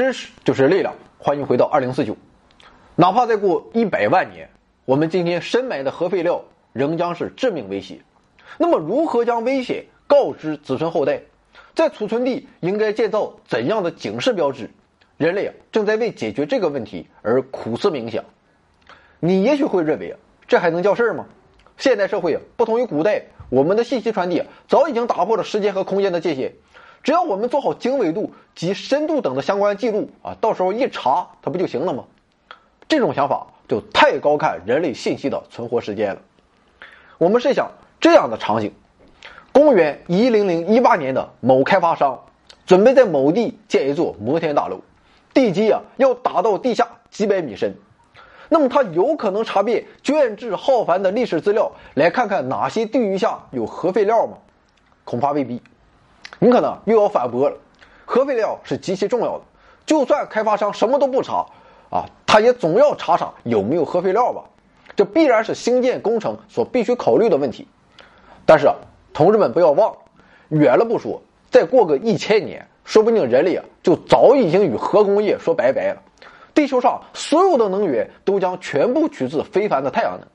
知识就是力量，欢迎回到二零四九。哪怕再过一百万年，我们今天深埋的核废料仍将是致命威胁。那么，如何将危险告知子孙后代？在储存地应该建造怎样的警示标志？人类啊，正在为解决这个问题而苦思冥想。你也许会认为啊，这还能叫事儿吗？现代社会啊，不同于古代，我们的信息传递，早已经打破了时间和空间的界限。只要我们做好经纬度及深度等的相关记录啊，到时候一查它不就行了吗？这种想法就太高看人类信息的存活时间了。我们设想这样的场景：公元一零零一八年的某开发商准备在某地建一座摩天大楼，地基啊要打到地下几百米深。那么他有可能查遍卷帙浩繁的历史资料，来看看哪些地域下有核废料吗？恐怕未必。你可能又要反驳了，核废料是极其重要的，就算开发商什么都不查，啊，他也总要查查有没有核废料吧？这必然是兴建工程所必须考虑的问题。但是，同志们不要忘了，远了不说，再过个一千年，说不定人类啊就早已经与核工业说拜拜了。地球上所有的能源都将全部取自非凡的太阳能。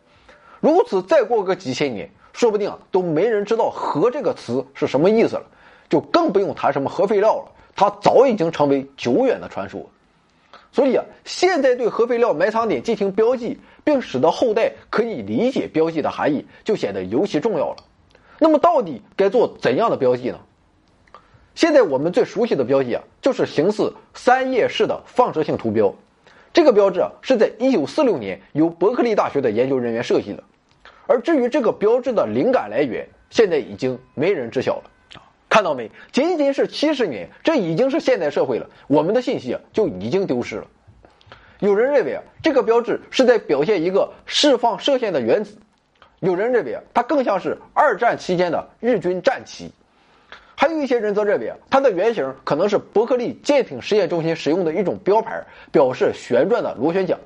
如此，再过个几千年，说不定都没人知道“核”这个词是什么意思了。就更不用谈什么核废料了，它早已经成为久远的传说。所以啊，现在对核废料埋藏点进行标记，并使得后代可以理解标记的含义，就显得尤其重要了。那么，到底该做怎样的标记呢？现在我们最熟悉的标记啊，就是形似三叶式的放射性图标。这个标志啊，是在1946年由伯克利大学的研究人员设计的。而至于这个标志的灵感来源，现在已经没人知晓了。看到没？仅仅是七十年，这已经是现代社会了。我们的信息就已经丢失了。有人认为啊，这个标志是在表现一个释放射线的原子；有人认为啊，它更像是二战期间的日军战旗；还有一些人则认为啊，它的原型可能是伯克利舰艇实验中心使用的一种标牌，表示旋转的螺旋桨。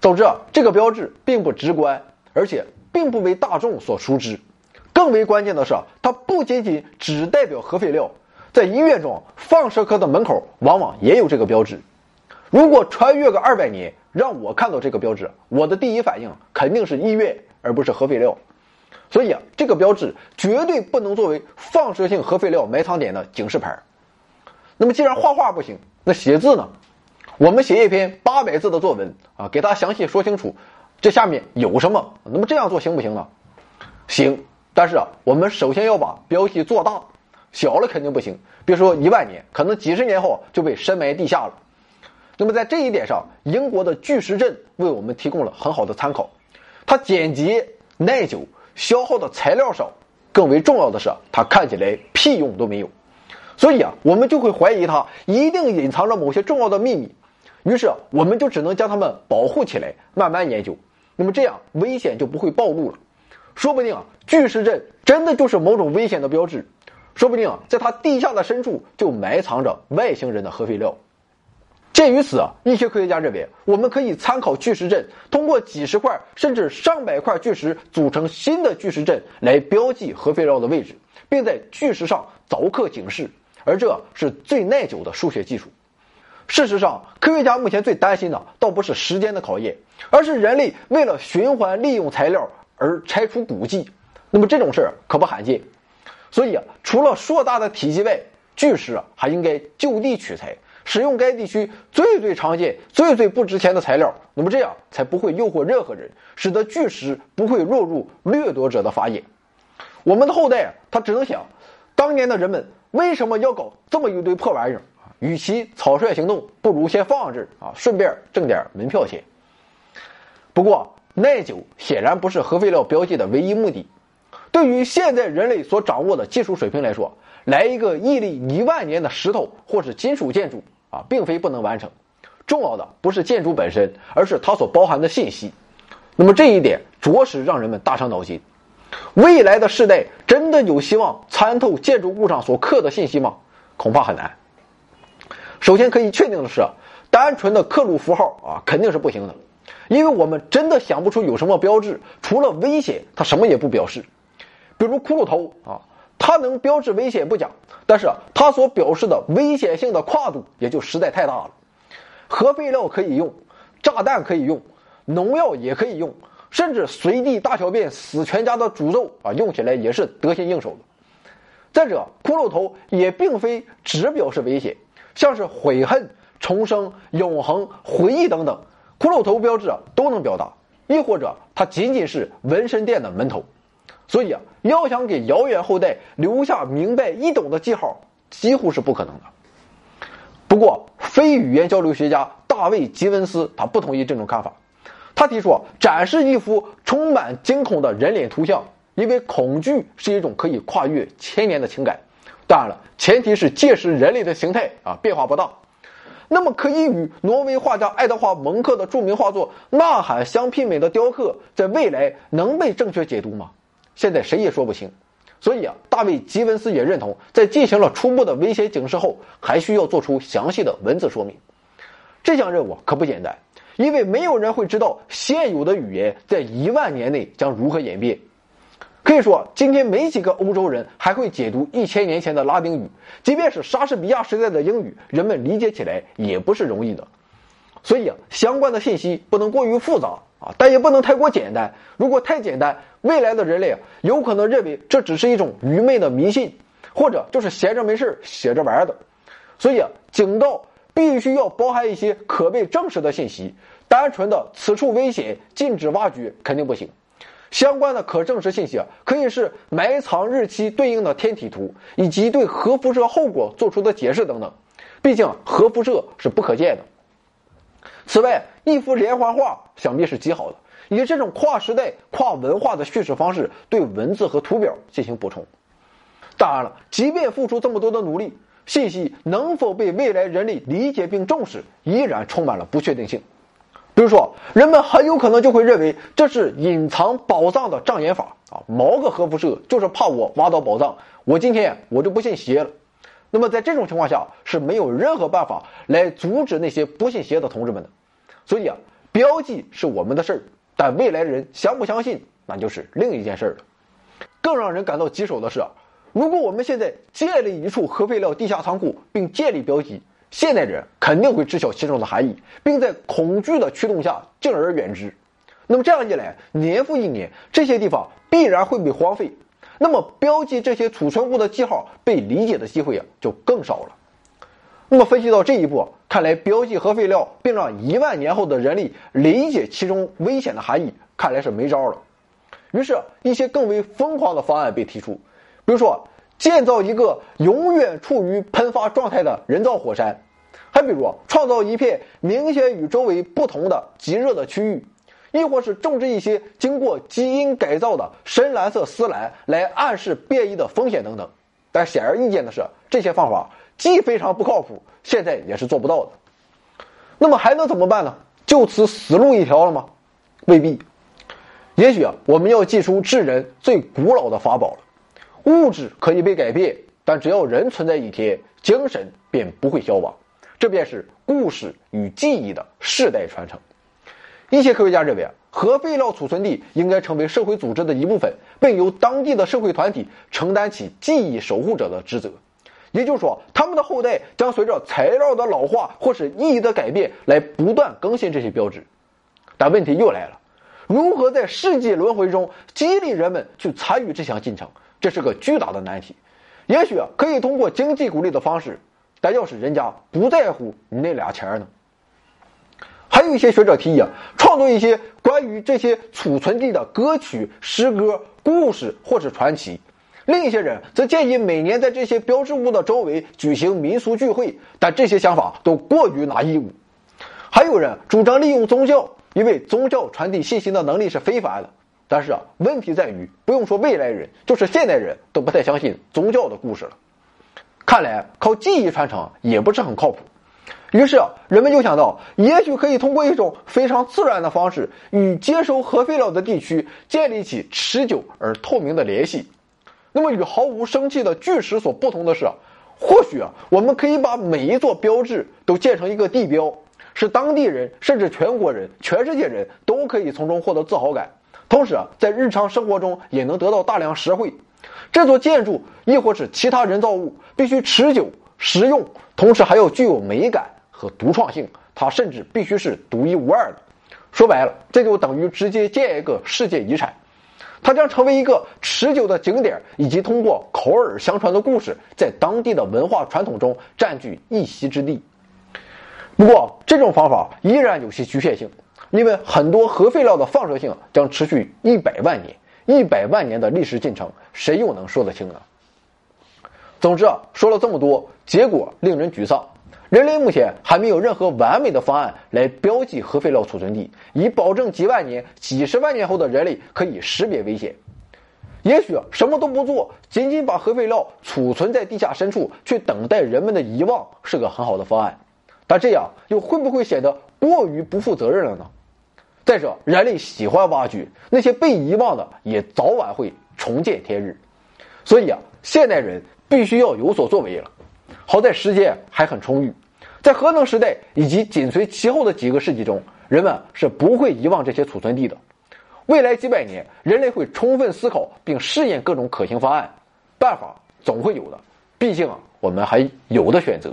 总之啊，这个标志并不直观，而且并不为大众所熟知。更为关键的是，它不仅仅只代表核废料，在医院中，放射科的门口往往也有这个标志。如果穿越个二百年，让我看到这个标志，我的第一反应肯定是医院，而不是核废料。所以啊，这个标志绝对不能作为放射性核废料埋藏点的警示牌。那么，既然画画不行，那写字呢？我们写一篇八百字的作文啊，给他详细说清楚，这下面有什么？那么这样做行不行呢？行。但是啊，我们首先要把标记做大，小了肯定不行。别说一万年，可能几十年后就被深埋地下了。那么在这一点上，英国的巨石阵为我们提供了很好的参考。它简洁耐久，消耗的材料少，更为重要的是，它看起来屁用都没有。所以啊，我们就会怀疑它一定隐藏着某些重要的秘密。于是我们就只能将它们保护起来，慢慢研究。那么这样危险就不会暴露了。说不定啊，巨石阵真的就是某种危险的标志，说不定啊，在它地下的深处就埋藏着外星人的核废料。鉴于此啊，一些科学家认为，我们可以参考巨石阵，通过几十块甚至上百块巨石组成新的巨石阵来标记核废料的位置，并在巨石上凿刻警示，而这是最耐久的数学技术。事实上，科学家目前最担心的倒不是时间的考验，而是人类为了循环利用材料。而拆除古迹，那么这种事儿可不罕见，所以啊，除了硕大的体积外，巨石啊还应该就地取材，使用该地区最最常见、最最不值钱的材料，那么这样才不会诱惑任何人，使得巨石不会落入掠夺者的法眼。我们的后代啊，他只能想，当年的人们为什么要搞这么一堆破玩意儿？与其草率行动，不如先放这儿啊，顺便挣点门票钱。不过。耐久显然不是核废料标记的唯一目的。对于现在人类所掌握的技术水平来说，来一个屹立一万年的石头或是金属建筑啊，并非不能完成。重要的不是建筑本身，而是它所包含的信息。那么这一点着实让人们大伤脑筋。未来的世代真的有希望参透建筑物上所刻的信息吗？恐怕很难。首先可以确定的是，单纯的刻录符号啊，肯定是不行的。因为我们真的想不出有什么标志，除了危险，它什么也不表示。比如骷髅头啊，它能标志危险不假，但是它所表示的危险性的跨度也就实在太大了。核废料可以用，炸弹可以用，农药也可以用，甚至随地大小便死全家的诅咒啊，用起来也是得心应手的。再者，骷髅头也并非只表示危险，像是悔恨、重生、永恒、回忆等等，骷髅头标志啊都能表达。亦或者，它仅仅是纹身店的门头。所以啊，要想给遥远后代留下明白易懂的记号，几乎是不可能的。不过，非语言交流学家大卫·吉文斯他不同意这种看法。他提出，展示一幅充满惊恐的人脸图像，因为恐惧是一种可以跨越千年的情感。当然了，前提是届时人类的形态啊变化不大。那么，可以与挪威画家爱德华·蒙克的著名画作《呐喊》相媲美的雕刻，在未来能被正确解读吗？现在谁也说不清。所以啊，大卫·吉文斯也认同，在进行了初步的威胁警示后，还需要做出详细的文字说明。这项任务可不简单，因为没有人会知道现有的语言在一万年内将如何演变。可以说，今天没几个欧洲人还会解读一千年前的拉丁语，即便是莎士比亚时代的英语，人们理解起来也不是容易的。所以啊，相关的信息不能过于复杂啊，但也不能太过简单。如果太简单，未来的人类啊，有可能认为这只是一种愚昧的迷信，或者就是闲着没事写着玩的。所以啊，警告必须要包含一些可被证实的信息，单纯的此处危险，禁止挖掘肯定不行。相关的可证实信息啊，可以是埋藏日期对应的天体图，以及对核辐射后果做出的解释等等。毕竟核辐射是不可见的。此外，一幅连环画想必是极好的，以这种跨时代、跨文化的叙事方式对文字和图表进行补充。当然了，即便付出这么多的努力，信息能否被未来人类理解并重视，依然充满了不确定性。比如说，人们很有可能就会认为这是隐藏宝藏的障眼法啊！毛个核辐射就是怕我挖到宝藏，我今天我就不信邪了。那么在这种情况下是没有任何办法来阻止那些不信邪的同志们的。所以啊，标记是我们的事儿，但未来人相不相信那就是另一件事儿了。更让人感到棘手的是，如果我们现在建立一处核废料地下仓库并建立标记。现代人肯定会知晓其中的含义，并在恐惧的驱动下敬而远之。那么这样一来，年复一年，这些地方必然会被荒废。那么标记这些储存物的记号被理解的机会啊就更少了。那么分析到这一步，看来标记核废料并让一万年后的人类理解其中危险的含义，看来是没招了。于是，一些更为疯狂的方案被提出，比如说。建造一个永远处于喷发状态的人造火山，还比如创造一片明显与周围不同的极热的区域，亦或是种植一些经过基因改造的深蓝色丝兰来暗示变异的风险等等。但显而易见的是，这些方法既非常不靠谱，现在也是做不到的。那么还能怎么办呢？就此死路一条了吗？未必。也许啊，我们要祭出智人最古老的法宝了。物质可以被改变，但只要人存在一天，精神便不会消亡。这便是故事与记忆的世代传承。一些科学家认为啊，核废料储存地应该成为社会组织的一部分，并由当地的社会团体承担起记忆守护者的职责。也就是说，他们的后代将随着材料的老化或是意义的改变来不断更新这些标志。但问题又来了，如何在世界轮回中激励人们去参与这项进程？这是个巨大的难题，也许可以通过经济鼓励的方式，但要是人家不在乎你那俩钱呢？还有一些学者提议啊，创作一些关于这些储存地的歌曲、诗歌、故事或是传奇。另一些人则建议每年在这些标志物的周围举行民俗聚会，但这些想法都过于拿义务。还有人主张利用宗教，因为宗教传递信息的能力是非凡的。但是啊，问题在于，不用说未来人，就是现代人都不太相信宗教的故事了。看来靠记忆传承也不是很靠谱。于是啊人们就想到，也许可以通过一种非常自然的方式，与接收核废料的地区建立起持久而透明的联系。那么与毫无生气的巨石所不同的是，或许啊，我们可以把每一座标志都建成一个地标，是当地人甚至全国人、全世界人都可以从中获得自豪感。同时啊，在日常生活中也能得到大量实惠，这座建筑亦或是其他人造物必须持久、实用，同时还要具有美感和独创性。它甚至必须是独一无二的。说白了，这就等于直接建一个世界遗产。它将成为一个持久的景点，以及通过口耳相传的故事，在当地的文化传统中占据一席之地。不过，这种方法依然有些局限性，因为很多核废料的放射性将持续一百万年，一百万年的历史进程，谁又能说得清呢？总之啊，说了这么多，结果令人沮丧。人类目前还没有任何完美的方案来标记核废料储存地，以保证几万年、几十万年后的人类可以识别危险。也许什么都不做，仅仅把核废料储存在地下深处，去等待人们的遗忘，是个很好的方案。但这样又会不会显得过于不负责任了呢？再者，人类喜欢挖掘那些被遗忘的，也早晚会重见天日。所以啊，现代人必须要有所作为了。好在时间还很充裕，在核能时代以及紧随其后的几个世纪中，人们是不会遗忘这些储存地的。未来几百年，人类会充分思考并试验各种可行方案，办法总会有的。毕竟啊，我们还有的选择。